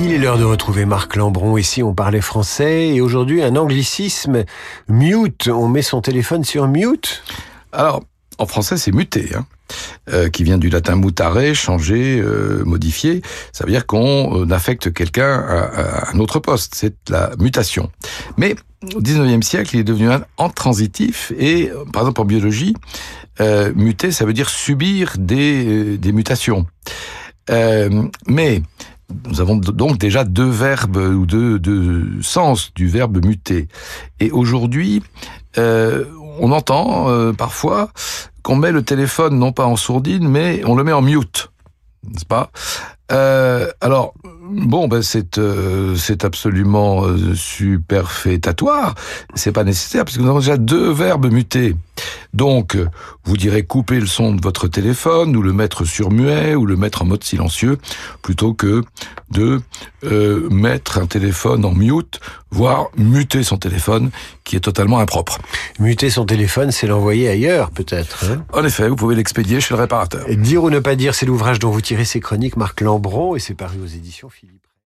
Il est l'heure de retrouver Marc Lambron. Ici, on parlait français et aujourd'hui, un anglicisme mute. On met son téléphone sur mute. Alors, en français, c'est muter, hein, euh, qui vient du latin mutare, changer, euh, modifier. Ça veut dire qu'on euh, affecte quelqu'un à, à, un autre poste. C'est la mutation. Mais au 19e siècle, il est devenu intransitif et, par exemple, en biologie, euh, muter, ça veut dire subir des, des mutations. mais nous avons donc déjà deux verbes ou deux, deux sens du verbe muter. Et aujourd'hui, euh, on entend euh, parfois qu'on met le téléphone non pas en sourdine, mais on le met en mute, n'est-ce pas? Euh, Alors, bon, ben c'est c'est absolument superfétatoire. C'est pas nécessaire puisque nous avons déjà deux verbes mutés. Donc, vous direz couper le son de votre téléphone, ou le mettre sur muet, ou le mettre en mode silencieux, plutôt que de euh, mettre un téléphone en mute, voire muter son téléphone, qui est totalement impropre. Muter son téléphone, c'est l'envoyer ailleurs, peut-être. Hein? En effet, vous pouvez l'expédier chez le réparateur. Et dire ou ne pas dire, c'est l'ouvrage dont vous tirez ces chroniques, Marc Lambron, et c'est paru aux éditions Philippe.